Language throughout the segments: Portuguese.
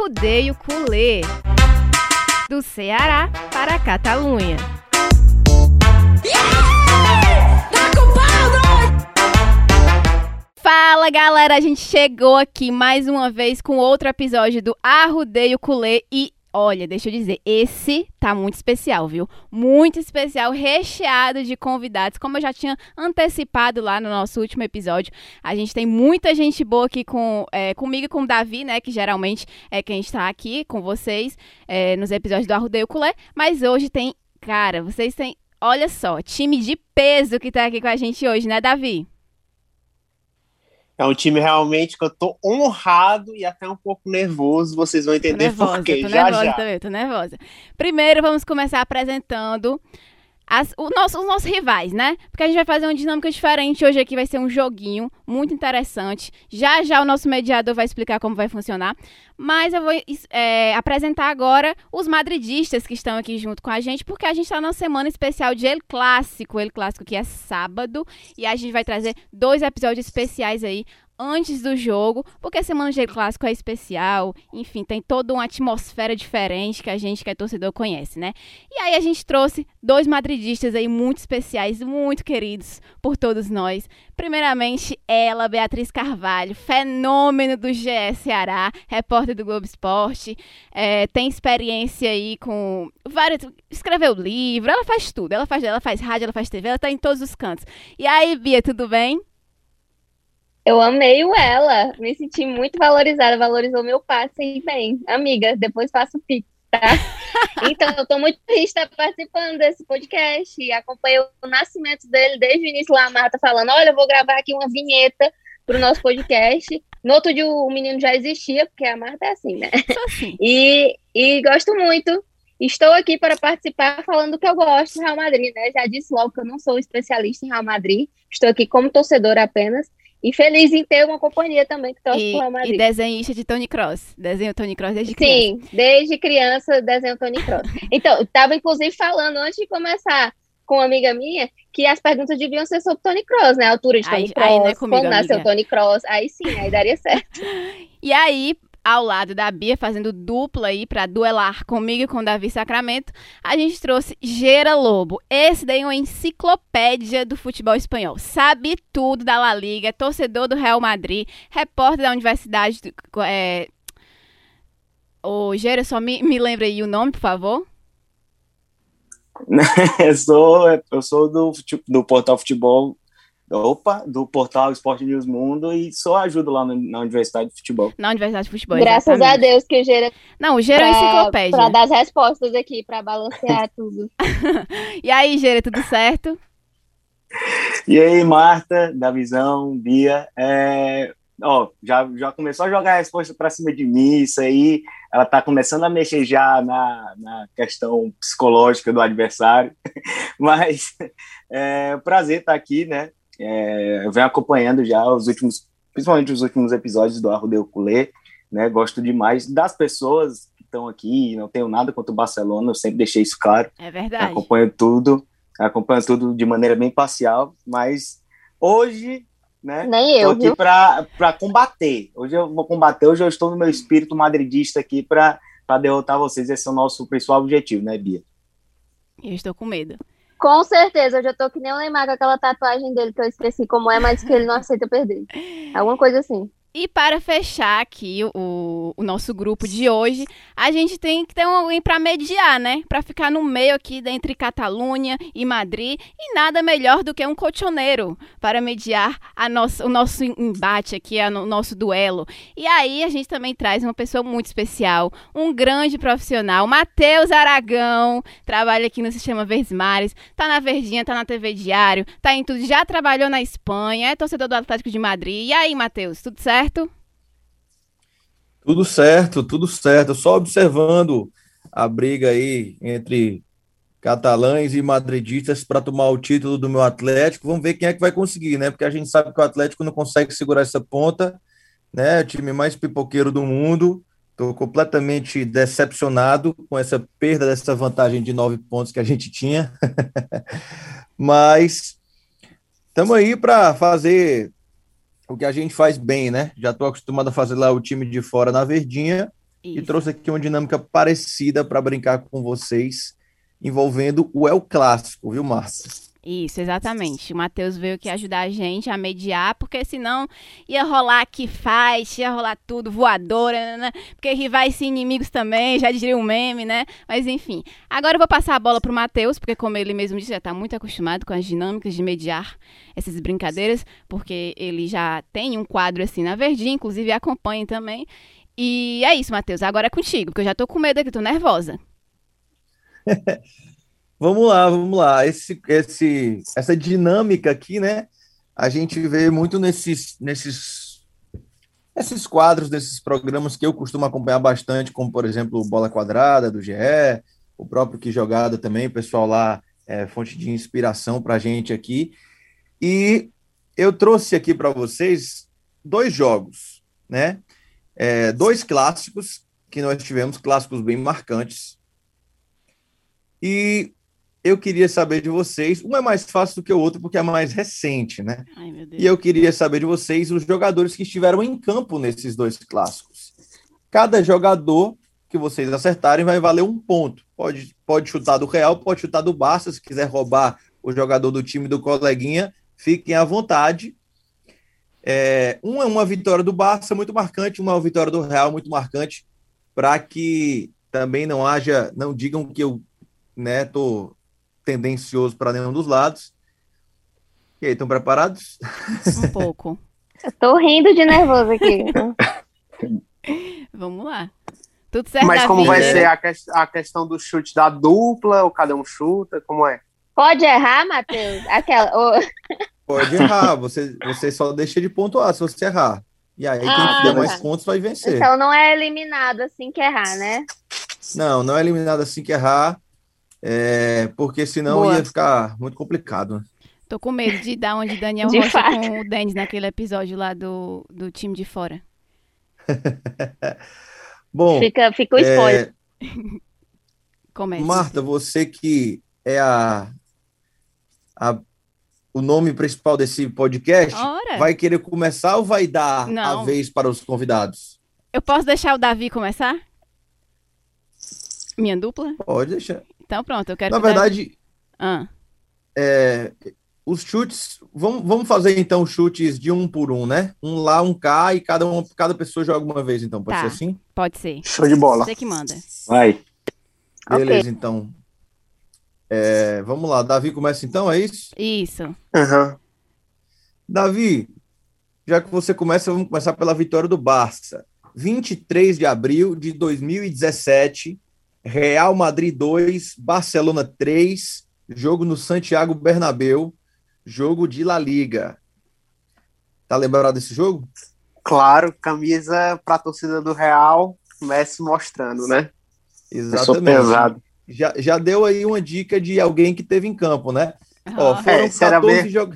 Arrudeio Culê, do Ceará para a Catalunha. Fala galera, a gente chegou aqui mais uma vez com outro episódio do Arrudeio Culê e Olha, deixa eu dizer, esse tá muito especial, viu? Muito especial, recheado de convidados. Como eu já tinha antecipado lá no nosso último episódio, a gente tem muita gente boa aqui com, é, comigo e com o Davi, né? Que geralmente é quem está aqui com vocês é, nos episódios do Arrudeio Culé. Mas hoje tem, cara, vocês têm, olha só, time de peso que tá aqui com a gente hoje, né, Davi? É um time realmente que eu tô honrado e até um pouco nervoso. Vocês vão entender nervosa, por quê. Tô já, nervosa já. também, tô nervosa. Primeiro, vamos começar apresentando as, o nosso, os nossos rivais, né? Porque a gente vai fazer uma dinâmica diferente. Hoje aqui vai ser um joguinho muito interessante. Já já o nosso mediador vai explicar como vai funcionar. Mas eu vou é, apresentar agora os madridistas que estão aqui junto com a gente, porque a gente está na semana especial de El Clássico. El Clássico que é sábado. E a gente vai trazer dois episódios especiais aí antes do jogo, porque a semana de clássico é especial, enfim, tem toda uma atmosfera diferente que a gente que é torcedor conhece, né? E aí a gente trouxe dois madridistas aí muito especiais, muito queridos por todos nós. Primeiramente, ela, Beatriz Carvalho, fenômeno do GS Ceará, repórter do Globo Esporte, é, tem experiência aí com vários, escreveu livro, ela faz tudo, ela faz, ela faz rádio, ela faz TV, ela tá em todos os cantos. E aí, Bia, tudo bem? Eu amei o ela, me senti muito valorizada, valorizou meu passe bem. Amiga, depois faço o pix, tá? Então, eu tô muito feliz de estar participando desse podcast e acompanhei o nascimento dele desde o início lá, a Marta falando, olha, eu vou gravar aqui uma vinheta pro nosso podcast. No outro dia o menino já existia, porque a Marta é assim, né? Assim. E, e gosto muito. Estou aqui para participar falando do que eu gosto do Real Madrid, né? Já disse logo que eu não sou especialista em Real Madrid. Estou aqui como torcedora apenas. E feliz em ter uma companhia também que torce pro Real Madrid. e desenhista de Tony Cross. Desenho Tony Cross desde criança. Sim, desde criança desenho Tony Cross. Então, estava inclusive falando antes de começar com uma amiga minha que as perguntas deviam ser sobre Tony Cross, né? A altura de Aí- Tony aí Cross, não é comigo, nasceu amiga. Tony Cross. Aí sim, aí daria certo. E aí, ao lado da Bia, fazendo dupla aí pra duelar comigo e com Davi Sacramento, a gente trouxe Gera Lobo. Esse daí é uma enciclopédia do futebol espanhol. Sabe tudo da La Liga, é torcedor do Real Madrid, repórter da Universidade. do- É... Ô, Gera, só me, me lembra aí o nome, por favor. eu sou, eu sou do, do portal Futebol. Opa, do portal Esporte News Mundo e só ajudo lá no- na Universidade de Futebol. Na Universidade de Futebol. Graças a exatamente. Deus que o Gera Não, o Gera é pra, enciclopédia. pra dar as respostas aqui, para balancear tudo. E aí, Gera, tudo certo? E aí, Marta, da Visão, Bia, é, ó, já, já começou a jogar a resposta para cima de mim, isso aí, ela tá começando a mexer já na, na questão psicológica do adversário, mas é um prazer estar aqui, né, é, eu venho acompanhando já os últimos, principalmente os últimos episódios do Arrudeu Culê, né, gosto demais das pessoas que estão aqui, não tenho nada contra o Barcelona, eu sempre deixei isso claro, É verdade. acompanho tudo, acompanho tudo de maneira bem parcial, mas hoje, né, Nem tô eu, aqui viu? para combater. Hoje eu vou combater, hoje eu estou no meu espírito madridista aqui para derrotar vocês. Esse é o nosso principal objetivo, né, Bia? Eu estou com medo. Com certeza, eu já tô que nem o Neymar com aquela tatuagem dele que eu esqueci como é, mas que ele não aceita perder. Alguma coisa assim. E para fechar aqui o, o nosso grupo de hoje, a gente tem que ter alguém para mediar, né? Para ficar no meio aqui entre Catalunha e Madrid. E nada melhor do que um colchoneiro para mediar a nossa, o nosso embate aqui, a o nosso duelo. E aí a gente também traz uma pessoa muito especial, um grande profissional, Matheus Aragão, trabalha aqui no Sistema Verdes Mares, tá na Verdinha, tá na TV Diário, tá em tudo, já trabalhou na Espanha, é torcedor do Atlético de Madrid. E aí, Matheus, tudo certo? Tudo certo, tudo certo. Só observando a briga aí entre catalães e madridistas para tomar o título do meu Atlético. Vamos ver quem é que vai conseguir, né? Porque a gente sabe que o Atlético não consegue segurar essa ponta, né? O time mais pipoqueiro do mundo. Estou completamente decepcionado com essa perda dessa vantagem de nove pontos que a gente tinha. Mas estamos aí para fazer o que a gente faz bem, né? Já estou acostumado a fazer lá o time de fora na verdinha Isso. e trouxe aqui uma dinâmica parecida para brincar com vocês, envolvendo o El Clássico, viu, Márcia? Isso, exatamente. O Matheus veio aqui ajudar a gente a mediar, porque senão ia rolar que faz, ia rolar tudo, voadora, né? Porque rivais e inimigos também, já diria um meme, né? Mas enfim. Agora eu vou passar a bola pro Matheus, porque como ele mesmo disse, já está muito acostumado com as dinâmicas de mediar essas brincadeiras, porque ele já tem um quadro assim na Verdinha, inclusive acompanha também. E é isso, Matheus. Agora é contigo, porque eu já tô com medo aqui, tô nervosa. Vamos lá, vamos lá. Esse, esse, essa dinâmica aqui, né? A gente vê muito nesses, nesses, nesses quadros, desses programas que eu costumo acompanhar bastante, como por exemplo Bola Quadrada do GE, o próprio Que Jogada também, o pessoal lá é fonte de inspiração para a gente aqui. E eu trouxe aqui para vocês dois jogos, né? É, dois clássicos que nós tivemos, clássicos bem marcantes. E eu queria saber de vocês. Um é mais fácil do que o outro, porque é mais recente, né? Ai, e eu queria saber de vocês os jogadores que estiveram em campo nesses dois clássicos. Cada jogador que vocês acertarem vai valer um ponto. Pode, pode chutar do Real, pode chutar do Barça. Se quiser roubar o jogador do time do coleguinha, fiquem à vontade. É, um é uma vitória do Barça muito marcante, uma vitória do Real muito marcante, para que também não haja, não digam que eu né, tô tendencioso para nenhum dos lados. E aí, estão preparados? Um pouco. Eu tô rindo de nervoso aqui. Vamos lá. Tudo certo. Mas como vida. vai ser a, que a, questão do chute da dupla, ou cada um chuta? Como é? Pode errar, Matheus? Aquela. Pode errar, você, você só deixa de pontuar se você errar. E aí, quem ah, der mais pontos vai vencer. Então não é eliminado assim que errar, né? Não, não é eliminado assim que errar. É, porque senão Boa. ia ficar muito complicado. Né? Tô com medo de dar onde Daniel de Rocha fato. com o Denis naquele episódio lá do, do time de fora. Bom, fica, fica o spoiler. É... Comece. Marta, você que é a, a o nome principal desse podcast, Ora. vai querer começar ou vai dar Não. a vez para os convidados? Eu posso deixar o Davi começar? Minha dupla? Pode deixar. Então pronto, eu quero. Na verdade, ah. é, os chutes. Vamos, vamos fazer então chutes de um por um, né? Um lá, um cá, e cada, um, cada pessoa joga uma vez, então. Pode tá, ser assim? Pode ser. Show de bola. Você que manda. Vai. Beleza, okay. então. É, vamos lá, Davi começa então, é isso? Isso. Uhum. Davi, já que você começa, vamos começar pela vitória do Barça. 23 de abril de 2017, Real Madrid 2, Barcelona 3, jogo no Santiago Bernabéu, jogo de La Liga. Tá lembrado desse jogo? Claro, camisa para a torcida do Real, Messi mostrando, né? Exatamente. pesado. Já, já deu aí uma dica de alguém que teve em campo, né? Uhum. Ó, foram, é, 14, jo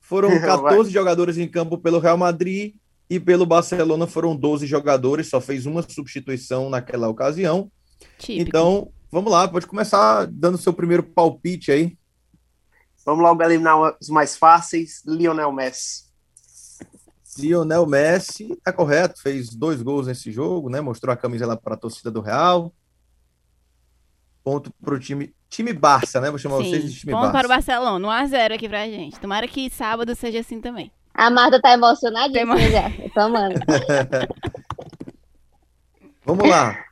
foram 14 jogadores em campo pelo Real Madrid e pelo Barcelona foram 12 jogadores, só fez uma substituição naquela ocasião. Típico. Então, vamos lá, pode começar dando seu primeiro palpite aí. Vamos logo eliminar os mais fáceis. Lionel Messi. Lionel Messi, tá correto, fez dois gols nesse jogo, né? Mostrou a camisa lá para a torcida do Real. Ponto para o time, time Barça, né? Vou chamar Sim, vocês de time ponto Barça. para o Barcelona, 1x0 aqui pra gente. Tomara que sábado seja assim também. A Marta tá emocionadíssima Tem... já. Tomando. Vamos lá.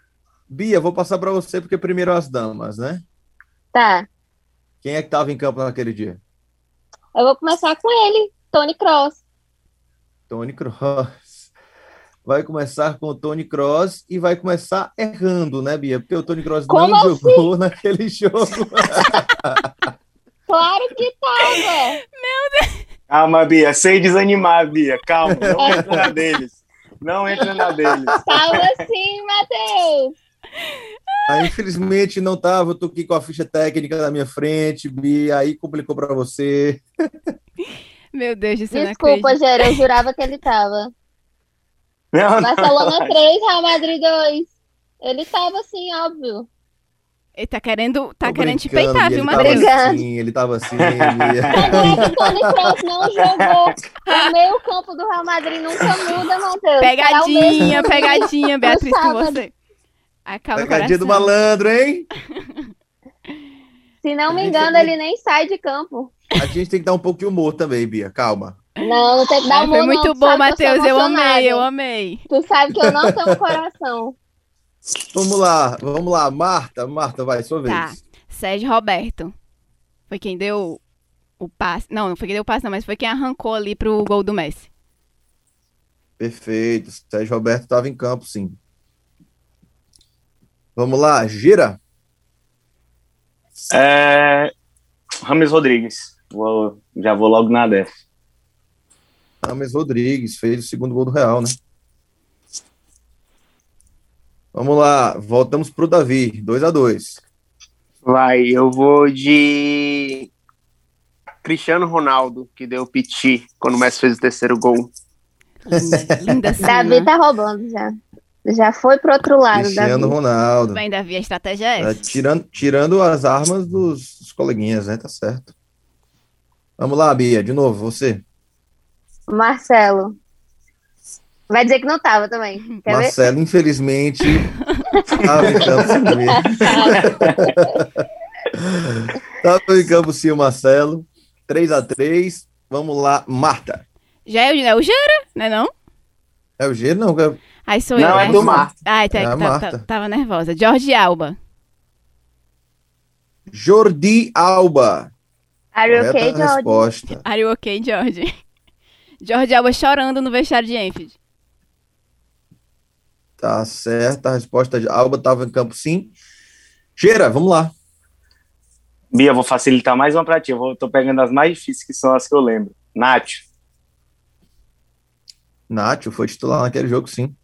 Bia, vou passar para você porque primeiro as damas, né? Tá. Quem é que estava em campo naquele dia? Eu vou começar com ele, Tony Cross. Tony Cross. Vai começar com o Tony Cross e vai começar errando, né, Bia? Porque o Tony Cross Como não assim? jogou naquele jogo. claro que tava. Meu Deus. Calma, Bia, sem desanimar, Bia. Calma, não entra na deles. Não entra na deles. Calma sim, Matheus. Aí, infelizmente, não tava, eu tô aqui com a ficha técnica na minha frente, Bia, aí complicou para você. Meu Deus, isso Desculpa, Gera, eu jurava que ele tava. Não, Barcelona não. 3, Real Madrid 2. Ele tava assim, óbvio. Ele tá querendo, tá querendo te peitar, viu, Matheus? Sim, ele tava assim. Ele... o Tony Kroos não jogou. O meio campo do Real Madrid nunca muda, Matheus. Pegadinha, pegadinha, Beatriz, com você. Acalma o Pegadinha do malandro, hein? Se não me engano, também- ele nem sai de campo. A gente tem que dar um pouco de humor também, Bia. Calma. Não, não tem que dar humor, foi muito não. Bom, que eu Matheus. Eu amei, eu amei. Tu sabe que eu não tenho coração. Vamos lá, vamos lá. Marta, Marta, vai, sua vez. Tá. Sérgio Roberto. Foi quem deu o passe. Não, não foi quem deu o passe, não, mas foi quem arrancou ali pro gol do Messi. Perfeito. Sérgio Roberto estava em campo, sim. Vamos lá, gira. É... Rames Rodrigues. Vou- Já vou logo na dessa. Rames Rodrigues fez o segundo gol do Real, né? Vamos lá, voltamos pro Davi, 2 a 2 Vai, eu vou de Cristiano Ronaldo, que deu o piti quando o Messi fez o terceiro gol. Linda, linda cena. Davi tá roubando já. Já foi pro outro lado, Cristiano Davi. Ronaldo. Bem, Davi, a estratégia é É, essa. tirando, tirando as armas dos, dos coleguinhas, né? Tá certo. Vamos lá, Bia, de novo, você. Marcelo. Vai dizer que não tava também. Quer ver? Marcelo, infelizmente, estava em campo sim. Estava em campo sim o Marcelo. 3 a 3 Vamos lá, Marta. Já é o, é o Gera, né não? É o G? Não, é- Aí sou Não, eu, é né? do Marta. Ai, tá, É tá- Marta. tá- tava nervosa. Jorge Alba. Jordi Alba. Are you okay, George? resposta. Are you okay, Jorge? Jorge Alba chorando no vestiário de Enfield. Tá certa a resposta. de Alba estava em campo sim. Gera, vamos lá. Bia, vou facilitar mais uma pra ti. Eu vou, tô pegando as mais difíceis, que são as que eu lembro. Nath. Nacho foi titular naquele jogo, sim.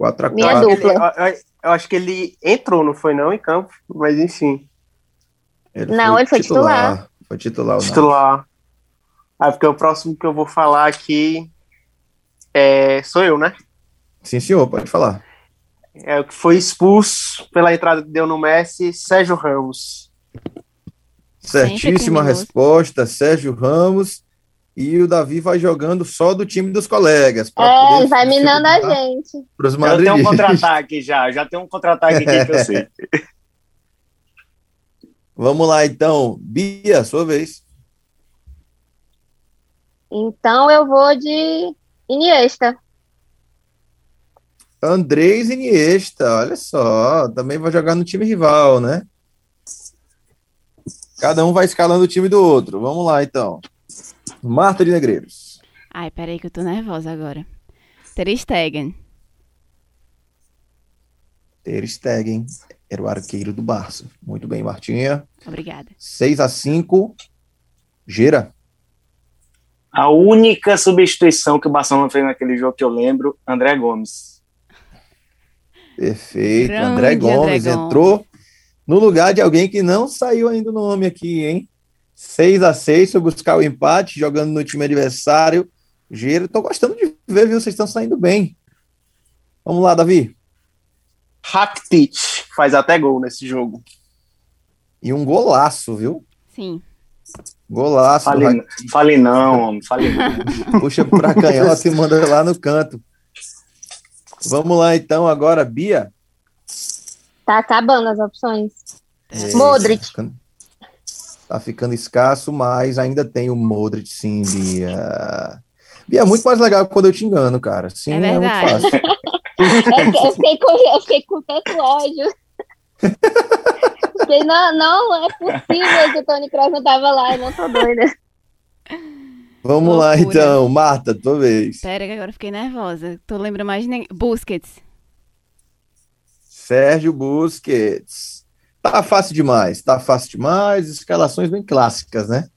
4 a 4 Minha Eu, dupla. eu- eu acho que ele entrou, não foi não, em campo, mas enfim, Não, ele foi titular. Foi titular. o Nacho. titular. Ah, porque o próximo que eu vou falar aqui é, sou eu, né? Sim, senhor, pode falar. É o que foi expulso pela entrada que deu no Messi, Sérgio Ramos. Certíssima resposta, Sérgio Ramos. E o Davi vai jogando só do time dos colegas. É, ele vai minando a gente. Pros Eu tenho um contra-ataque já. Já tenho um contra-ataque aqui que eu sei. Vamos lá, então. Bia, sua vez. Então eu vou de Iniesta. Andrés Iniesta, olha só. Também vai jogar no time rival, né? Cada um vai escalando o time do outro. Vamos lá, então. Marta de Negreiros. Ai, peraí que eu tô nervosa agora. Ter Stegen. Ter Stegen era o arqueiro do Barça. Muito bem, Martinha. Obrigada. 6 a 5 Gira. A única substituição que o Barcelona fez naquele jogo que eu lembro, André Gomes. Perfeito. André Gomes André Gomes. entrou no lugar de alguém que não saiu ainda o nome aqui, hein? 6 a 6 foi buscar o empate, jogando no time adversário. Gira, tô gostando de ver, viu? Vocês estão saindo bem. Vamos lá, Davi. Rakitic faz até gol nesse jogo. E um golaço, viu? Sim. Golaço. Fale, fale não, homem. Fale não. Puxa pra canhota e manda lá no canto. Vamos lá, então, agora, Bia. Tá acabando as opções. É, Modric. Tá ficando, tá ficando escasso, mas ainda tem o Modric, sim, Bia. Bia, é muito mais legal quando eu te engano, cara. Sim, É é, muito fácil. Eu, eu fiquei com, eu fiquei com tanto ódio. Fiquei, não, não é possível que o Tony Kroos não tava lá, eu não tô doida. Vamos lá, Loucura. então. Marta, tua vez. Pera que agora fiquei nervosa. Tô lembrando mais de ninguém. Busquets. Sérgio Busquets. Tá fácil demais, tá fácil demais. Escalações bem clássicas, né?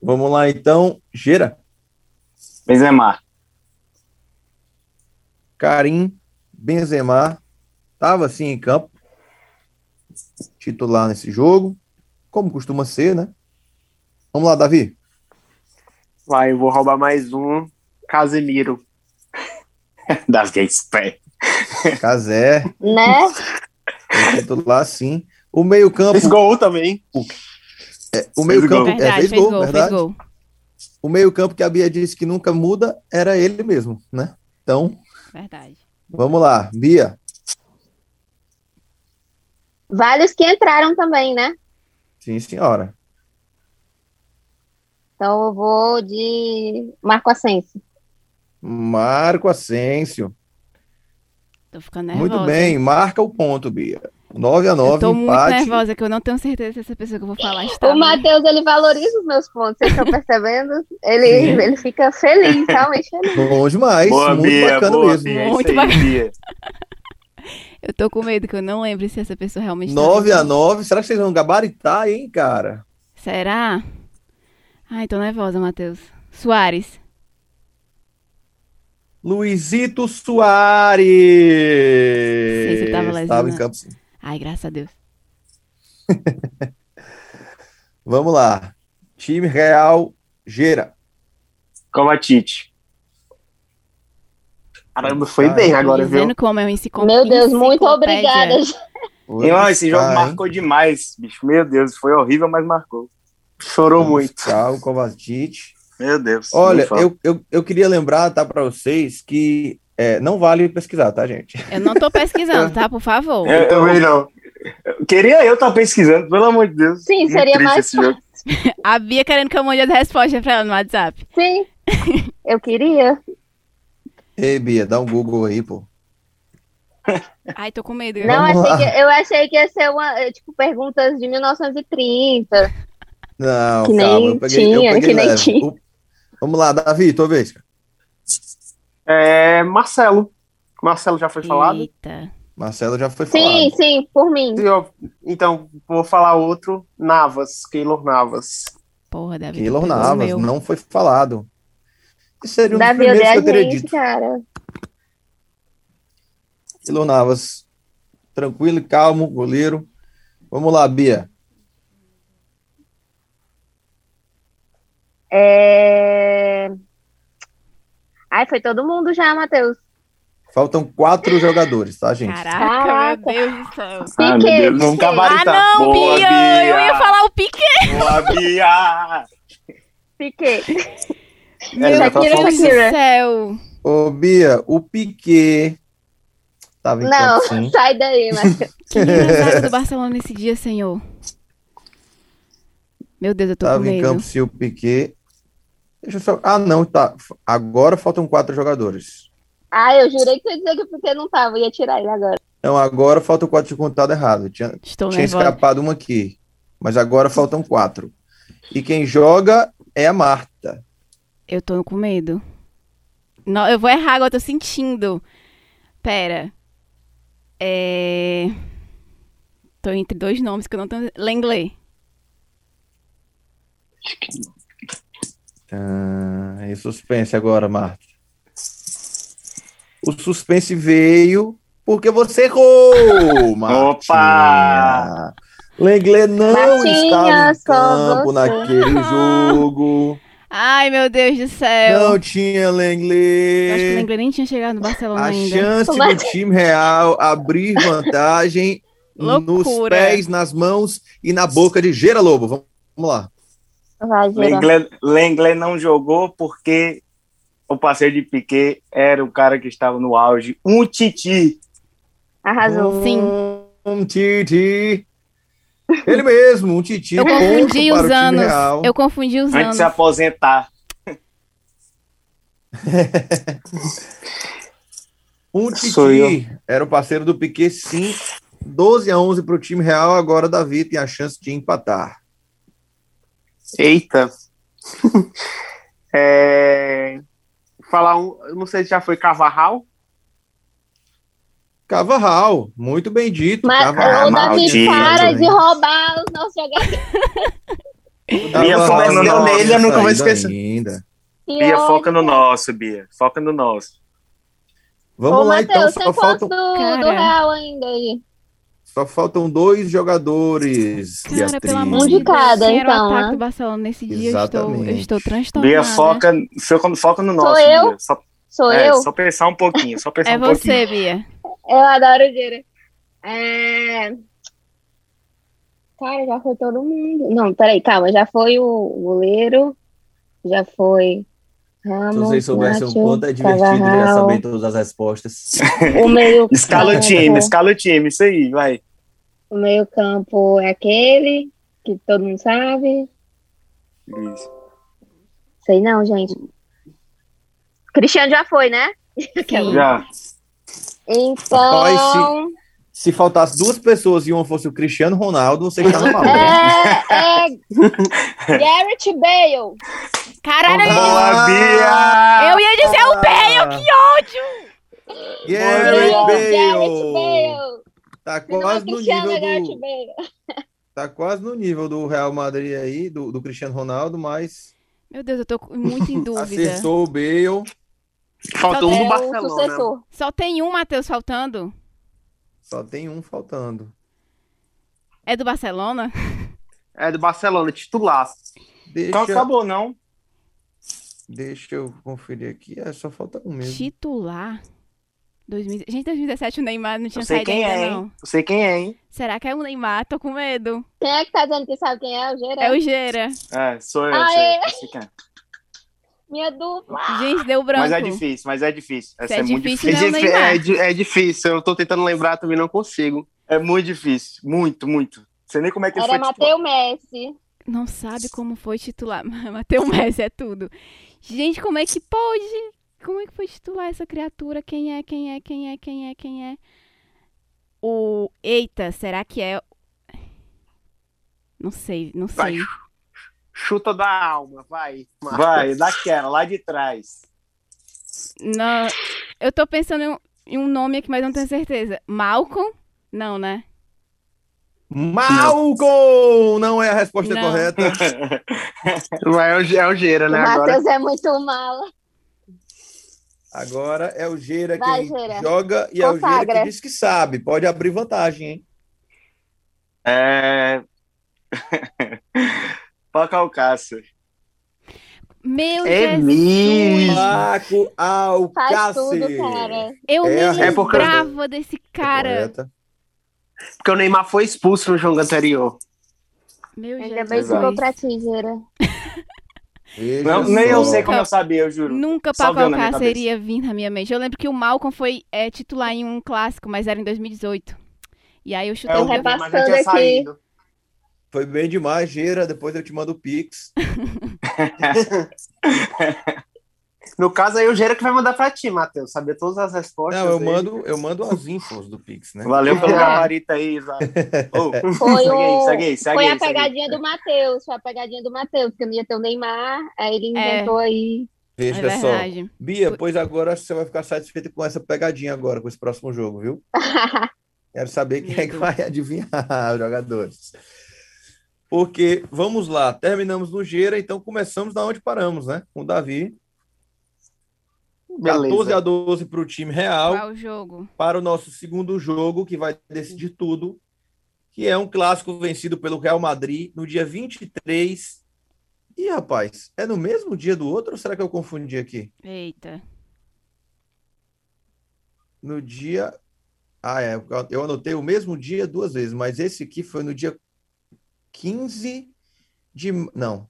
Vamos lá, então. Gira. Benzema. Karim Benzema estava assim em campo, titular nesse jogo, como costuma ser, né? Vamos lá, Davi. Vai, eu vou roubar mais um. Casemiro. Das gays pé. Casé, Né? Foi titular sim. O meio-campo, Fez gol também. o meio-campo, Fez é, fez fez gol, gol, fez verdade. gol. O meio-campo que a Bia disse que nunca muda era ele mesmo, né? Então, Verdade. vamos lá, Bia. Vários que entraram também, né? Sim, senhora. Então eu vou de Marco Asensio. Marco Asensio. Tô ficando nervosa. Muito bem, marca o ponto, Bia. 9 a 9 Eu tô muito empate. nervosa, que eu não tenho certeza se essa pessoa que eu vou falar está. O Matheus, ele valoriza os meus pontos, vocês estão percebendo? Ele, ele fica feliz, realmente feliz. Bom demais, boa, muito Bia, bacana boa, mesmo. Bia. Muito bacana. Bia. Eu tô com medo que eu não lembre se essa pessoa realmente tá 9 a viva. 9 será que vocês vão gabaritar, hein, cara? Será? Ai, tô nervosa, Matheus. Soares. Luizito Soares. Sei se tava Estava em lesionado. campo, sim. Ai, graças a Deus. Vamos lá. Time Real Gera. Kovacic. Caramba, foi Cara, bem agora, viu? dizendo como é um enciclo- Meu Deus, muito obrigada. Irmão, esse jogo marcou demais, bicho. Meu Deus, foi horrível, mas marcou. Chorou Vamos muito. o Kovacic. Meu Deus. Olha, nem eu, eu, eu queria lembrar, tá, para vocês que é, não vale pesquisar, tá, gente? Eu não tô pesquisando, tá? Por favor. Eu- eu- Também não. eu queria eu estar pesquisando, pelo amor de Deus. Sim, Muito seria mais jogo. A Bia querendo que eu mande as respostas pra ela no WhatsApp. Sim, eu queria. Ei, Bia, dá um Google aí, pô. Ai, tô com medo. Não, achei que, eu achei que ia ser uma, eh, tipo, perguntas de 1930. Não, Que nem calma, eu peguei, eu tinha, peguei que nem leve. tinha. O- Vamos lá, Davi, tua vez. É, Marcelo. Marcelo já foi falado? Eita. Marcelo já foi Sim, falado. sim, por mim. Eu- Então, vou falar outro. Navas, Keylor Navas. Porra, Davi. Keylor Navas, meu. não foi falado. Esse seria um dos Davi, eu dei primeiros que a eu teria gente, dito. cara. Keylor Navas, tranquilo e calmo, goleiro. Vamos lá, Bia. É... Ai, foi todo mundo já, Matheus. Faltam quatro jogadores, tá, gente? Caraca, Caraca. meu Deus do céu. Ah, meu Deus, vamos. Ah, gabaritar. não, Boa, Bia! Eu ia falar o Piquet. Boa, Bia! Piquet. Meu já tá Deus do céu. Ô, Bia, o Piquet tava em Não, campo, sim. sai daí, Matheus. Que azar do Barcelona nesse dia, senhor. Meu Deus, eu tô com Tava em medo. campo, sim, o Piquet. Deixa eu só... Ah, não, tá. Agora faltam quatro jogadores. Ah, eu jurei que você ia dizer que o Piquet não tava, ia tirar ele agora. Não, agora faltam quatro de contado errado. Tinha, Estou tinha nervosa. escapado uma aqui. Mas agora faltam quatro. E quem joga é a Marta. Eu tô com medo. Não, eu vou errar agora, eu tô sentindo. Pera. É... Tô entre dois nomes que eu não tô... Lenglet. Ah, e suspense agora, Marta. O suspense veio porque você errou, Martinha. Opa! Lenglet não Martinha, estava em campo você. naquele jogo. Ai, meu Deus do céu. Não tinha Eu acho que o Lenglet. Lenglet nem tinha chegado no Barcelona A ainda. chance do time real abrir vantagem nos pés, nas mãos e na boca de Gera Lobo. Vamos lá. Vai. Lenglet, Lenglet não jogou porque o parceiro de Piquet era o cara que estava no auge. Um Titi. Arrasou. Sim. Um Titi. Ele mesmo, um Titi. Eu confundi os anos. real. Eu confundi os Antes de anos. se aposentar. Um Titi era o parceiro do Piquet, sim. 12 a 11 para o time real. Agora Davi tem a chance de empatar. Eita. é... Falar um. Não sei se já foi Cavarral. Cavarral, muito bem dito. Mas, Cavarral. ô, Davi, maldito, para de roubar os nossos jogadores. Bia, foca no não nosso, eu nunca vou esquecer. Ainda. Bia, foca no nosso, Bia. Foca no nosso. Vamos Ô, lá, Matheus, então. tem Só quantos faltam, do, do Real ainda aí? Só faltam dois jogadores. Cara, Beatriz. pelo amor de cada, era o então, ataque né? do Barcelona nesse dia? Eu estou, Exatamente. eu estou transtornada. Bia, foca, foca, foca no nosso, eu? Bia. Só, Sou é, eu? só pensar um pouquinho, só pensar É um pouquinho. você, Bia. Eu adoro o Gira. É... Cara, já foi todo mundo. Não, peraí, calma. Já foi o goleiro, já foi Ramos, Se vocês soubessem o quanto é divertido já Cavarral, saber todas as respostas. o meio Escala o time, escala o time, isso aí, vai. O meio campo é aquele que todo mundo sabe. Isso. Sei não, gente. Cristiano já foi, né? Sim. Já. Então. Se faltasse duas pessoas e uma fosse o Cristiano Ronaldo, você está no mal. É, é Garrett Bale. Caralho, Boa, Bia! eu ia dizer o Bale, que ódio! Garrett Bale. Bale. Tá Não quase no Cristiano, é nível do, tá quase no nível do Real Madrid aí, do, do Cristiano Ronaldo, mas Meu Deus, eu tô muito em dúvida. acertou o Bale. Faltou um É do Barcelona. sucessor. Só tem um, Matheus, faltando. Só tem um faltando. É do Barcelona? É do Barcelona, titular. Deixa, Então acabou, não? deixa eu conferir aqui. É, só falta um mesmo. Titular? 2000... Gente, 2017 o Neymar não tinha saído quem ainda, é, não. hein? Eu sei quem é, hein? Será que é o Neymar? Tô com medo. Quem é que tá dizendo que sabe quem é? O Gerard? É o Gera. É, sou eu. Ah, sei, é? eu sei quem é. Minha dupla. Gente, deu branco. Mas é difícil, mas é difícil. Essa é é, muito difícil, difícil. É, Não, dif- Neymar. é é difícil, eu tô tentando lembrar também, não consigo. É muito difícil. Muito, muito. Não sei nem como é que ele Era foi titular. Matheus Messi. Não sabe como foi titular. Mateu Messi é tudo. Gente, como é que pode? Como é que foi titular essa criatura? Quem é? Quem é? Quem é? Quem é? Quem é? O. Eita, será que é. Não sei, não Vai, sei. chuta da alma, vai. Marcos. Vai, daquela, lá de trás. Não, eu tô pensando em um, em um nome aqui, mas não tenho certeza. Malcolm? Não, né? Malcolm! Não é a resposta Não. correta. Vai, é o, é o Geira, O né? Agora. Matheus é muito mala. Agora é o Geira Vai, Geira. joga e é o Geira Consagra. que diz que sabe. Pode abrir vantagem, hein? É. Paco Alcácer. Meu É Jesus! mesmo. Paco Faz tudo, Alcácer. cara. Eu É resposta. lembrava desse cara. Correta. Porque o Neymar foi expulso no jogo anterior. Meu Ainda Jesus. bem que ficou pra ti, Gera. Não, nem eu sei como eu sabia, eu juro. Nunca Só Paco veio na minha Alcácer cabeça. iria vir na minha mente. Eu lembro que o Malcolm foi é, titular em um clássico, mas era em 2018. E aí eu chutei É, eu- repasso- Mas já tinha Passando aqui. saído. Foi bem demais, Geira. Depois eu te mando o Pix. No caso, aí o Geira que vai mandar pra ti, Matheus. Saber todas as respostas. Não, eu aí. mando, eu mando as infos do Pix, né? Valeu pelo É. gabarito aí, Isa. Ô, Foi, segue aí, segue aí, segue foi aí, a segue aí. pegadinha do Matheus. Foi a pegadinha do Matheus, que não ia ter o Neymar. Aí ele É. inventou aí. É Veja só. verdade. Bia, pois agora você vai ficar satisfeita com essa pegadinha agora, com esse próximo jogo, viu? Quero saber quem é que vai adivinhar os jogadores. Porque, vamos lá, terminamos no Geira, então começamos da onde paramos, né? Com o Davi. 14 a Beleza. 12 para o time real. Qual o jogo? para o nosso segundo jogo, que vai decidir tudo, que é um clássico vencido pelo Real Madrid no dia 23. Ih, rapaz, é no mesmo dia do outro ou será que eu confundi aqui? Eita. No dia. Ah, é, eu anotei o mesmo dia duas vezes, mas esse aqui foi no dia 15 de. Não.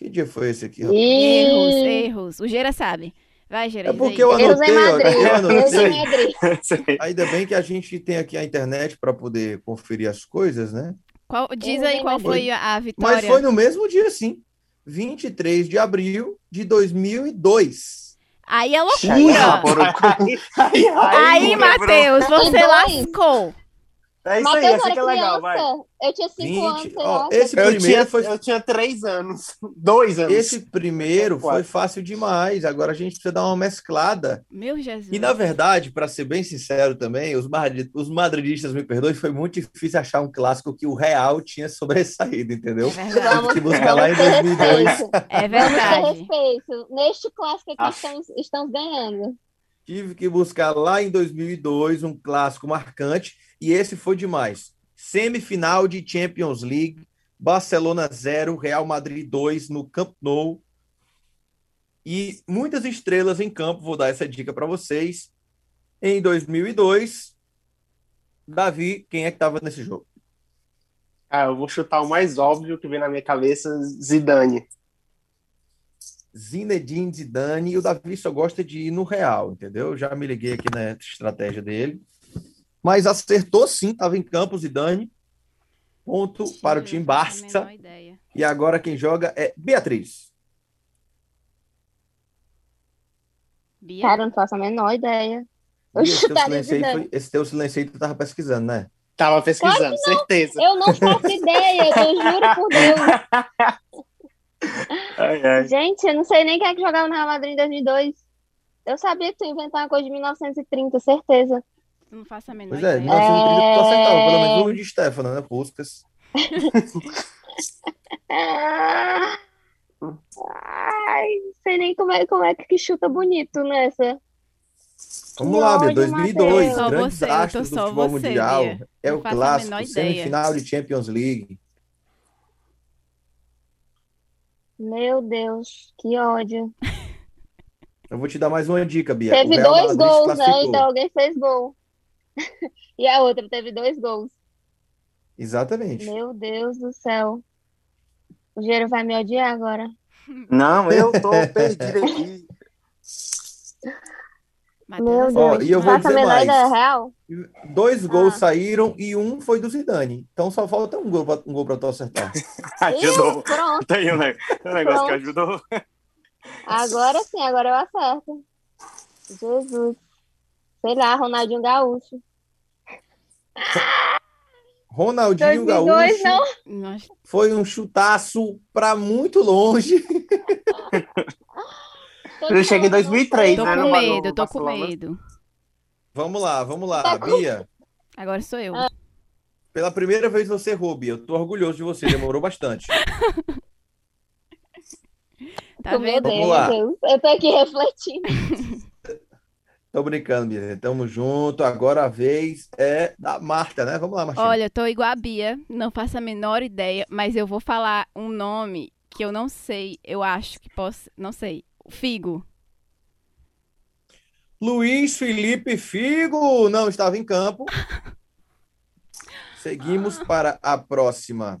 Que dia foi esse aqui? rapaz? Erros, erros. O Geira sabe. Vai, Geira. É porque aí. eu anotei, ó, eu anotei. Ainda bem que a gente tem aqui a internet para poder conferir as coisas, né? Qual- diz aí qual foi a, a Mas vitória. foi no mesmo dia, sim. 23 de abril de 2002. Aí é Aí, loucura. Aí, Aí, quebrou. Matheus, você dois. lascou. É isso aí, Matheus essa era que é legal, vai. Eu tinha cinco anos, 20. sei Ó, esse Eu primeiro tinha, foi eu tinha três anos. Dois anos. esse primeiro foi Quatro. fácil demais. Agora a gente precisa dar uma mesclada. Meu Jesus. E na verdade, para ser bem sincero também, os, madri- os madridistas me perdoem, foi muito difícil achar um clássico que o Real tinha sobressaído, entendeu? É verdade. Que buscar lá em vamos ter 2002. respeito. É Vamos ter verdade. respeito. Neste clássico aqui Ah. estamos, estamos ganhando. Tive que buscar lá em 2002 um clássico marcante e esse foi demais. Semifinal de Champions League, Barcelona 0, Real Madrid 2 no Camp Nou. E muitas estrelas em campo, vou dar essa dica para vocês. Em 2002, Davi, quem é que estava nesse jogo? Ah, eu vou chutar o mais óbvio que vem na minha cabeça, Zidane. Zinedine Zidane, e o Davi só gosta de ir no Real, entendeu? Já me liguei aqui na estratégia dele. Mas acertou sim, estava em campo Zidane. Ponto para o time Barça. E agora quem joga é Beatriz. Bia? Cara, eu não faço a menor ideia. Eu Bia, esse teu foi- esse teu silêncio aí tu tava pesquisando, né? Tava pesquisando, certeza. Eu não faço ideia, eu juro por Deus. Ai, ai. Gente, eu não sei nem quem é que jogava no Real Madrid em 2002. Eu sabia que tu ia inventar uma coisa de 1930, certeza. Não faço a menor Pois é, ideia. 1930 tu acertava, pelo menos o de Stefano, né? Puskas. Ah, Ai, não sei nem como é, como é que chuta bonito nessa. Vamos lá, Bia, ódio, 2002, Matheus. Só grandes você, astros do futebol você, mundial. Bia. É Não o clássico, ideia. semifinal de Champions League. Meu Deus, que ódio. Eu vou te dar mais uma dica, Bia. Teve dois Madrid gols, né? Então alguém fez gol. E a outra teve dois gols. Exatamente. Meu Deus do céu. O Gero vai me odiar agora. Não, eu tô perdido aqui. Meu Ó, Deus, e eu vou dizer mais. real. Dois gols Ah. saíram e um foi do Zidane. Então só falta um gol pra, um gol pra tu acertar. Ajudou. Ih, pronto. Tem um, ne- um negócio que Pronto. ajudou. Agora sim, agora eu acerto. Jesus. Sei lá, Ronaldinho Gaúcho. Ronaldinho 2002 Gaúcho não. Foi um chutaço pra muito longe. Eu cheguei em 2003, tô né, com medo, no tô com medo. Vamos lá, vamos lá, Tá com- Bia. Agora sou eu. Pela primeira vez você errou, Bia. Eu tô orgulhoso de você, demorou bastante. Tá vendo? Deus, Vamos lá. meu Deus. Eu tô aqui refletindo. Tô brincando, Bia. Tamo junto. Agora a vez é da Marta, né? Vamos lá, Martinha. Olha, eu tô igual a Bia, não faço a menor ideia, mas eu vou falar um nome que eu não sei, eu acho que posso, não sei. Figo. Luiz Felipe Figo não estava em campo. Seguimos para a próxima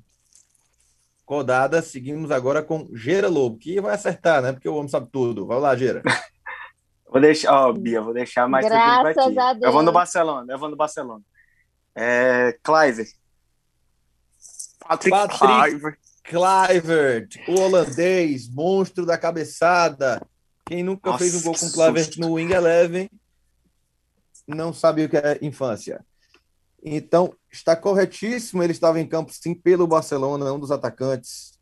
rodada. Seguimos agora com Gera Lobo, que vai acertar, né? Porque o homem sabe tudo. Vai lá, Gera. Vou deixar, ó, Bia, vou deixar mais tranquilo pra Graças ti. a Eu vou no. Barcelona, eu vou no Barcelona. É, Clive. Patrick, Patrick. Clivert, o holandês, monstro da cabeçada. Quem nunca Nossa, fez um gol com que Clivert no Wing Eleven não sabe o que é infância. Então, está corretíssimo. Ele estava em campo, sim, pelo Barcelona, um dos atacantes.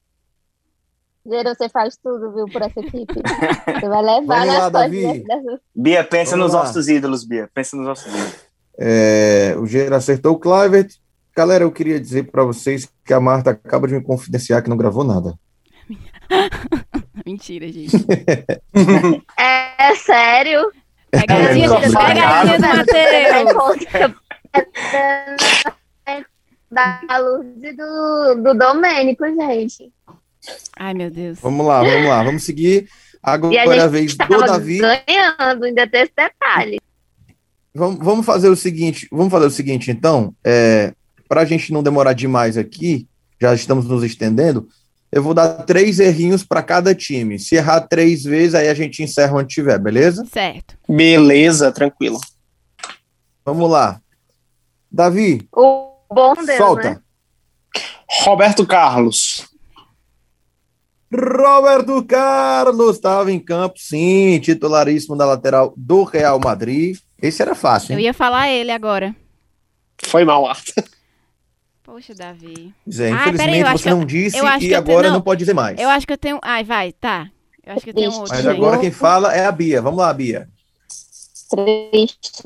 Gero, você faz tudo, viu, por essa equipe. Você vai levar Vamos nas lá, Davi. dessas- Bia, pensa Vamos nos lá. nossos ídolos, Bia. Pensa nos nossos ídolos. É, o Gera acertou o Clivert. Galera, eu queria dizer para vocês que a Marta acaba de me confidenciar que não gravou nada. Mentira, gente. É sério? Pegadinha, É, não, pegadinha do Matheus. Da luz e do, do Domênico, gente. Ai, meu Deus. Vamos lá, vamos lá, vamos seguir. Agora E a é a gente vez do Davi. ganhando, ainda tem esse detalhe. Vamos, vamos fazer o seguinte, vamos fazer o seguinte, então, é, para a gente não demorar demais aqui, já estamos nos estendendo, eu vou dar três errinhos para cada time. Se errar três vezes, aí a gente encerra onde tiver, beleza? Certo. Beleza, tranquilo. Vamos lá. Davi, O bom Deus, solta. né? Roberto Carlos. Roberto Carlos estava em campo, sim, titularíssimo da lateral do Real Madrid. Esse era fácil, Eu hein? ia falar ele agora. Foi mal, Arthur. Poxa, Davi. Zé, Ah, infelizmente eu você que eu- não disse eu e que eu agora tenho- não pode dizer mais. Eu acho que eu tenho. Ai, vai, tá. Eu acho que eu tenho um outro. Mas agora quem fala é a Bia. Vamos lá, Bia. Triste.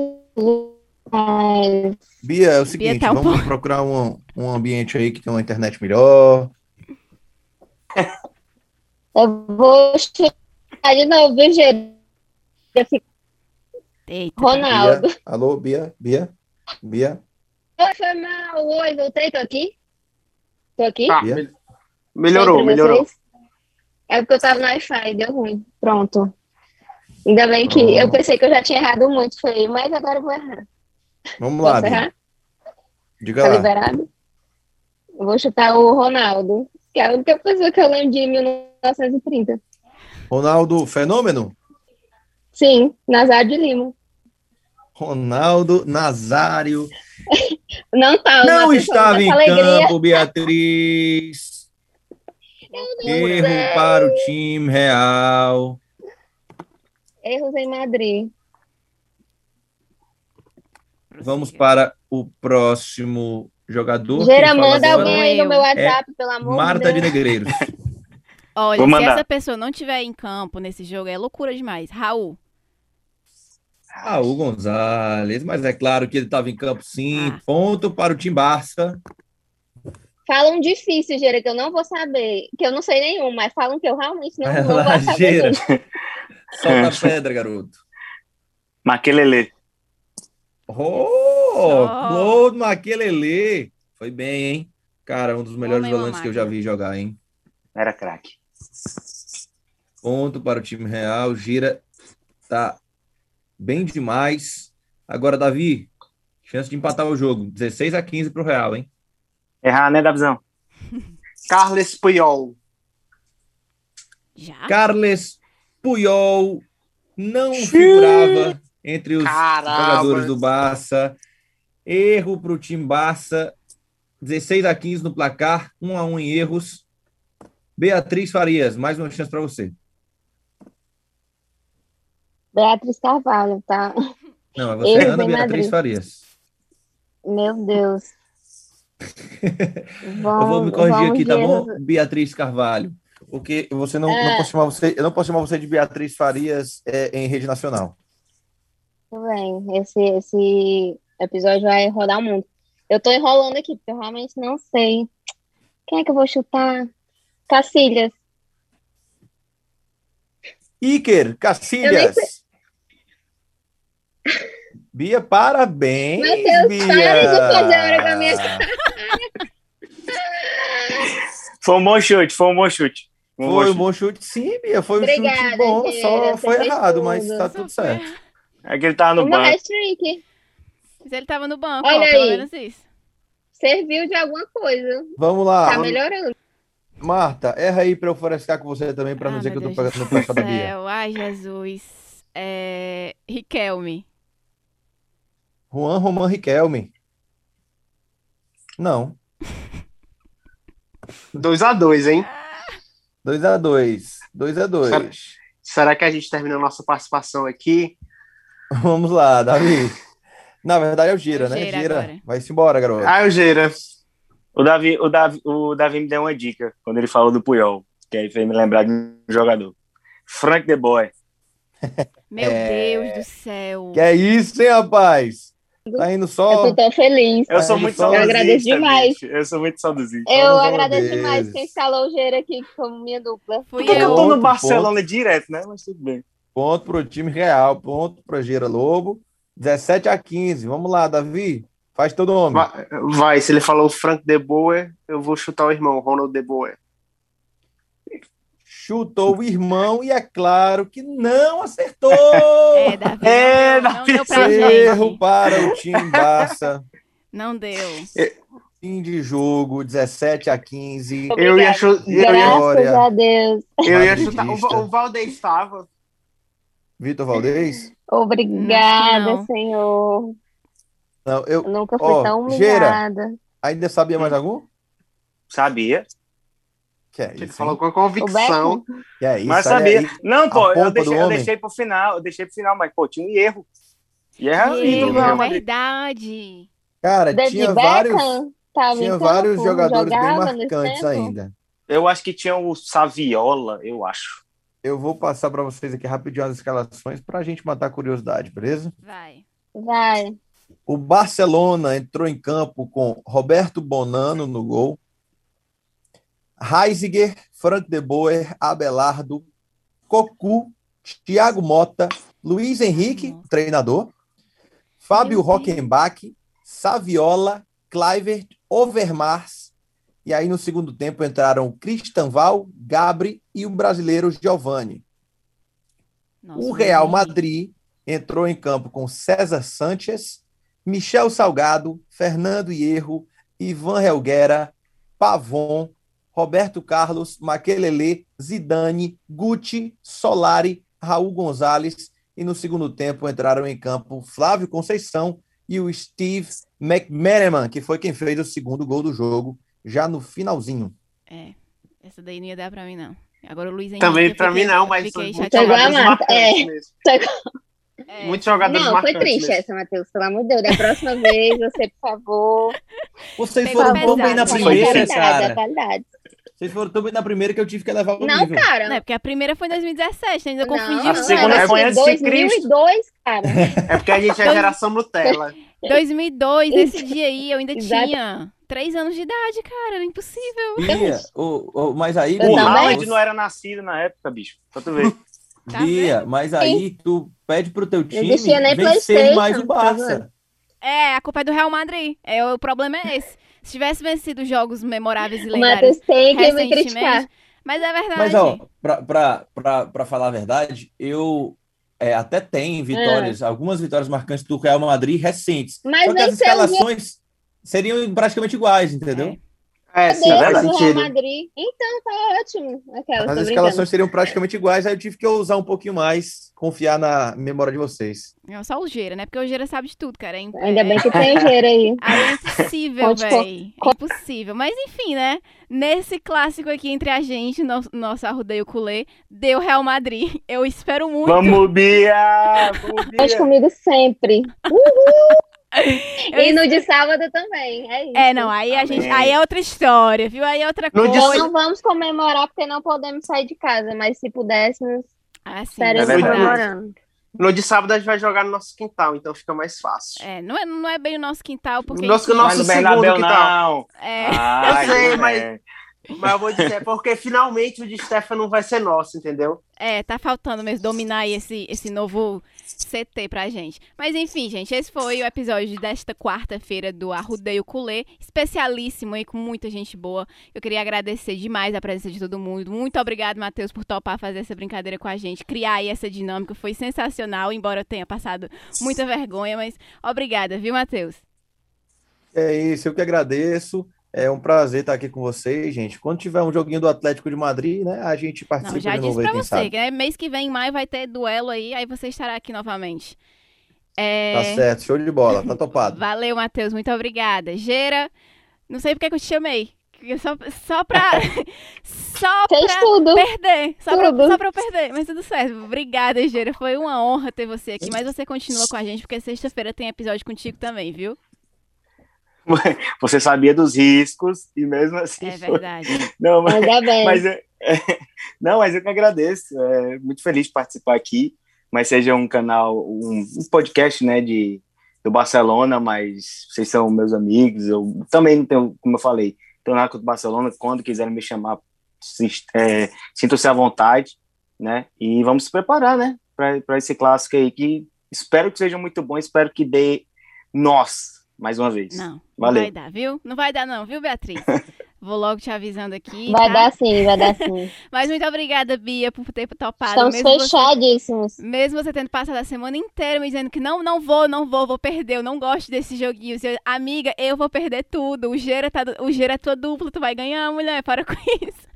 Bia, é o seguinte, tá um vamos procurar um, um ambiente aí que tem uma internet melhor. Eu vou chutar de novo, viu, Eita. Ronaldo. Bia, alô, Bia, Bia, Bia. Oi, foi mal. Oi, voltei, tô aqui? Tô aqui? Ah, Bia? me- melhorou, melhorou. É porque eu tava no Wi-Fi, deu ruim. Pronto. Ainda bem que Pronto. eu pensei que eu já tinha errado muito feio, mas agora eu vou errar. Vamos lá, Posso Bia. errar? Diga Tá lá. liberado? Eu vou chutar o Ronaldo, que é a única pessoa que eu lembro de 1930. Ronaldo Fenômeno? Sim, Nazário de Lima. Ronaldo Nazário. Não tá. Não Matheus, estava em alegria. campo, Beatriz. Erro para o time real. Erros em Madrid. Vamos para o próximo jogador. Gera, manda alguém aí no Eu. meu WhatsApp, pelo amor Marta de de Deus. Negreiros. Olha, se essa pessoa não tiver em campo nesse jogo, é loucura demais. Raul. Raul Gonzalez, mas é claro que ele estava em campo sim. Ah. Ponto para o Tim Barça. Fala um difícil, Gera, que eu não vou saber. Que eu não sei nenhum, mas falam que eu realmente não, lá, vou saber. Gera. Solta a pedra, garoto. Maquelele. Oh, gol do Maquelele. Foi bem, hein? Cara, um dos melhores Homem, volantes que eu já vi jogar, hein? Era craque. Ponto para o time real. Gira tá bem demais. Agora, Davi, chance de empatar o jogo. 16 a 15 para o Real, hein? Errar, né, Davizão? Carles Puyol. Já? Carles Puyol não figurava entre os Caramba. jogadores do Barça. Erro para o time Barça. 16 a 15 no placar, 1 a 1 em erros. Beatriz Farias, mais uma chance para você. Beatriz Carvalho, tá? Não, é você, Erros Ana Beatriz Madrid. Farias. Meu Deus. Eu vou me corrigir aqui, tá bom? Beatriz Carvalho. Porque você não, não É. posso chamar você, eu não posso chamar você de Beatriz Farias é, em rede nacional. Tudo bem. Esse, esse episódio vai rodar o mundo. Eu tô enrolando aqui, porque eu realmente não sei. Quem é que eu vou chutar? Cacilhas. Iker Cacilhas. Bia, parabéns, Matheus, Bia. para de fazer hora com a minha Foi um bom chute, foi um bom chute. Um bom Foi um bom chute, sim, Bia. Foi um Obrigada, chute bom, Gera, só foi errado, mas tudo. tá tudo certo. É que ele tava no Uma banco. hat-trick. Mas ele tava no banco, Olha ó, pelo aí. menos isso. Serviu de alguma coisa. Vamos lá. Tá melhorando. Marta, erra aí para eu frescar com você também, para não Ah, dizer que eu tô Deus pegando no do pé da Bia. céu. Ai, Jesus. É... Riquelme. Juan Roman Riquelme. Não. 2x2, hein? 2x2. 2x2. Será que a gente termina a nossa participação aqui? Vamos lá, Davi. Na verdade é o Gira, É né? Gira Gira. agora. Vai-se embora, garoto. Ah, Eugênia. O Davi, o, Davi, o Davi me deu uma dica quando ele falou do Puyol, que aí fez me lembrar de um jogador. Frank De Boer. Meu É. Deus do céu. Que é isso, hein, rapaz? Tá indo Eu só. tô tão feliz. Eu sou muito só- Eu saudosista. agradeço demais. bicho. Eu sou muito saudosista. Eu Vamos agradeço ver. demais quem escalou o Gera aqui como minha dupla. Fui Por que, que eu eu. tô no Ponto, Barcelona direto, né? Mas tudo bem. Ponto pro time real. Ponto pro Gira Lobo. 17 a 15. Vamos lá, Davi. Faz teu nome. Vai, vai, se ele falou Frank De Boer, eu vou chutar o irmão, Ronald De Boer. Chutou o irmão e é claro que não acertou. É, Davi. É, não, deu, não Davi, pra Erro gente. para o time Barça. Não deu. Fim de jogo, 17 a 15. Eu ia, chu- eu ia, Graças a Deus. eu ia chutar. O, o Valdez estava. Vitor Valdez? Obrigada, Não. Senhor. Não, eu Eu nunca fui Ó, tão Gera. humilhada. ainda sabia mais algum? Sabia. Que é Ele isso, falou com convicção. Que é isso, mas aí, sabia. aí. Não, pô, eu deixei, eu deixei pro final. Eu deixei pro final, mas, pô, tinha um erro. E erra Erro, lindo, é verdade. Cara, David tinha vários, Beckham tava tinha em vários campo, jogadores bem marcantes ainda. Eu acho que tinha o Saviola, eu acho. Eu vou passar para vocês aqui rapidinho as escalações para a gente matar a curiosidade, beleza? Vai. Vai. O Barcelona entrou em campo com Roberto Bonano no gol, Heisiger, Frank de Boer, Abelardo, Cocu, Thiago Mota, Luiz Henrique, Nossa. treinador, Fábio. Rockenbach, Saviola, Clivert, Overmars. E aí no segundo tempo entraram Cristanval, Gabri e o brasileiro Giovani. Nossa, O Real Madrid entrou em campo com César Sanches, Michel Salgado, Fernando Hierro, Ivan Helguera, Pavon, Roberto Carlos, Maquelele, Zidane, Guti, Solari, Raul Gonzalez E no segundo tempo entraram em campo Flávio Conceição e o Steve McManaman, que foi quem fez o segundo gol do jogo, já no finalzinho. É, essa daí não ia dar pra mim, não. Agora o Luiz Henrique. Também fiquei- mim não, mas fiquei Marta, é. É, Muitos jogadores Não, foi triste mesmo. essa, Matheus. Pelo amor de Deus. Da próxima vez, você, por favor. Vocês Pegou foram tão bem na primeira, cara. qualidade. Vocês foram tão bem na primeira que eu tive que elevar o Não, nível. cara. Não, é porque a primeira foi em 2017, ainda Não, confundi. A não, segunda foi antes de 2002, cara. É porque a gente é geração Nutella. 2002, nesse dia aí, eu ainda Exato. tinha 3 anos de idade, cara, era impossível. Bia, o, o- mas aí, Eu O. Howard não era nascido na época, bicho. Pra tu ver. Tá Bia, mas aí tu pede pro teu time vencer mais o Barça. É, a culpa é do Real Madrid. É, o problema é esse. Se tivesse vencido jogos memoráveis e lendários tem que me criticar. recentemente. Mas é verdade. Mas, ó, pra, pra, pra, pra falar a verdade, eu é, até tenho vitórias, algumas vitórias marcantes do Real Madrid recentes. Mas Só que as escalações seriam praticamente iguais, entendeu? É. É, sim, faz sentido. Madrid. Então tá ótimo. Aquela, As escalações seriam praticamente iguais, aí eu tive que ousar um pouquinho mais, confiar na memória de vocês. É só o Geira, né? Porque o Geira sabe de tudo, cara. É imp- Ainda bem é- que tem o Gera aí. Ah, é impossível, véi. É impossível. Mas enfim, né? Nesse clássico aqui entre a gente, no, nosso arrudeio culé, deu Real Madrid. Eu espero muito. Vamos, Bia! Vamos, Bia! comigo sempre. Eu E no de sábado também. É isso. É, não, aí a gente. Aí é outra história, viu? Aí é outra No coisa. de não vamos comemorar porque não podemos sair de casa, mas se pudéssemos, Ah, sim, É comemorando. No de sábado a gente vai jogar no nosso quintal, então fica mais fácil. É, não é, não é bem o nosso quintal, porque. Nosso- enfim, nosso Bernabéu, segundo, que tal? não. é, Ai, Eu sei, que mas-. Mas eu vou dizer, porque finalmente o de Stefano vai ser nosso, entendeu? é, tá faltando mesmo dominar aí esse, esse novo CT pra gente. Mas enfim, gente, esse foi o episódio desta quarta-feira do Arrudeio Culê, especialíssimo aí, com muita gente boa. Eu queria agradecer demais a presença de todo mundo. Muito obrigado, Matheus, por topar fazer essa brincadeira com a gente, criar aí essa dinâmica. Foi sensacional, embora eu tenha passado muita vergonha, mas obrigada, viu, Matheus? É isso, eu que agradeço. É um prazer estar aqui com vocês, gente. Quando tiver um joguinho do Atlético de Madrid, né, a gente participa Não, já de disse novo aí, pra quem você, sabe. que né, mês que vem, em maio, vai ter duelo aí, aí você estará aqui novamente. Tá É... certo, show de bola, tá topado. Valeu, Matheus, muito obrigada. Gera, não sei porque que eu te chamei. Só, só pra. só Fez pra tudo. perder. Só pra, Tudo. só pra eu perder, mas tudo certo. Obrigada, Gera. Foi uma honra ter você aqui, mas você continua com a gente, porque sexta-feira tem episódio contigo também, viu? Você sabia dos riscos e mesmo assim. É foi. verdade. Não, mas, Ainda bem. mas eu- não, mas eu que agradeço. É, muito feliz de participar aqui. Mas seja um canal, um, um podcast, né, de do Barcelona, mas vocês são meus amigos. Eu também não tenho, como eu falei, tenho nada contra o Barcelona. Quando quiserem me chamar, é, sintam-se à vontade, né? E vamos se preparar, né, para esse clássico aí que espero que seja muito bom. Espero que dê nós mais uma vez. Não, não Valeu. vai dar, viu? Não vai dar, não, viu, Beatriz? Vou logo te avisando aqui. Vai tá? dar sim, vai dar sim. Mas muito obrigada, Bia, por ter topado. Estamos mesmo você- fechadíssimos. Mesmo você tendo passado a semana inteira me dizendo que não, não vou, não vou, vou perder, eu não gosto desses joguinhos. Eu, amiga, eu vou perder tudo. O Gera, tá, o Gera é tua dupla, tu vai ganhar, mulher, para com isso.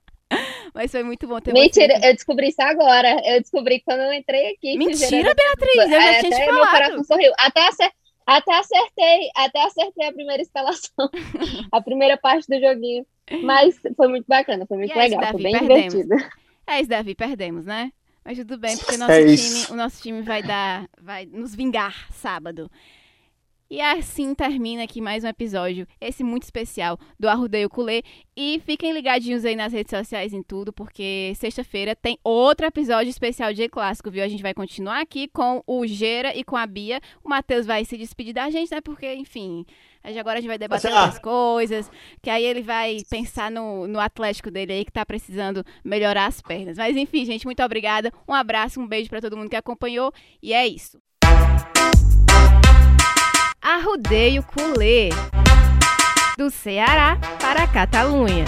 Mas foi muito bom ter Mentira, você. eu descobri isso agora. Eu descobri quando eu entrei aqui. Mentira, Beatriz, eu já É, tinha te meu falado. coração sorriu. Até, acer- até acertei, até acertei a primeira escalação, a primeira parte do joguinho. Mas foi muito bacana, foi muito E é isso, legal, Davi, foi bem perdemos. divertido. É isso, Davi, perdemos, né? Mas tudo bem, porque nosso É time, o nosso time vai dar, vai nos vingar sábado. E assim termina aqui mais um episódio, esse muito especial do Arrudeio Culê. E fiquem ligadinhos aí nas redes sociais em tudo, porque sexta-feira tem outro episódio especial de clássico, viu? A gente vai continuar aqui com o Gera e com a Bia. O Matheus vai se despedir da gente, né? Porque, enfim, agora a gente vai debater outras coisas, que aí ele vai pensar no, no Atlético dele aí que tá precisando melhorar as pernas. Mas enfim, gente, muito obrigada. Um abraço, um beijo pra todo mundo que acompanhou e é isso. Arrudeio Culê do Ceará para a Catalunha.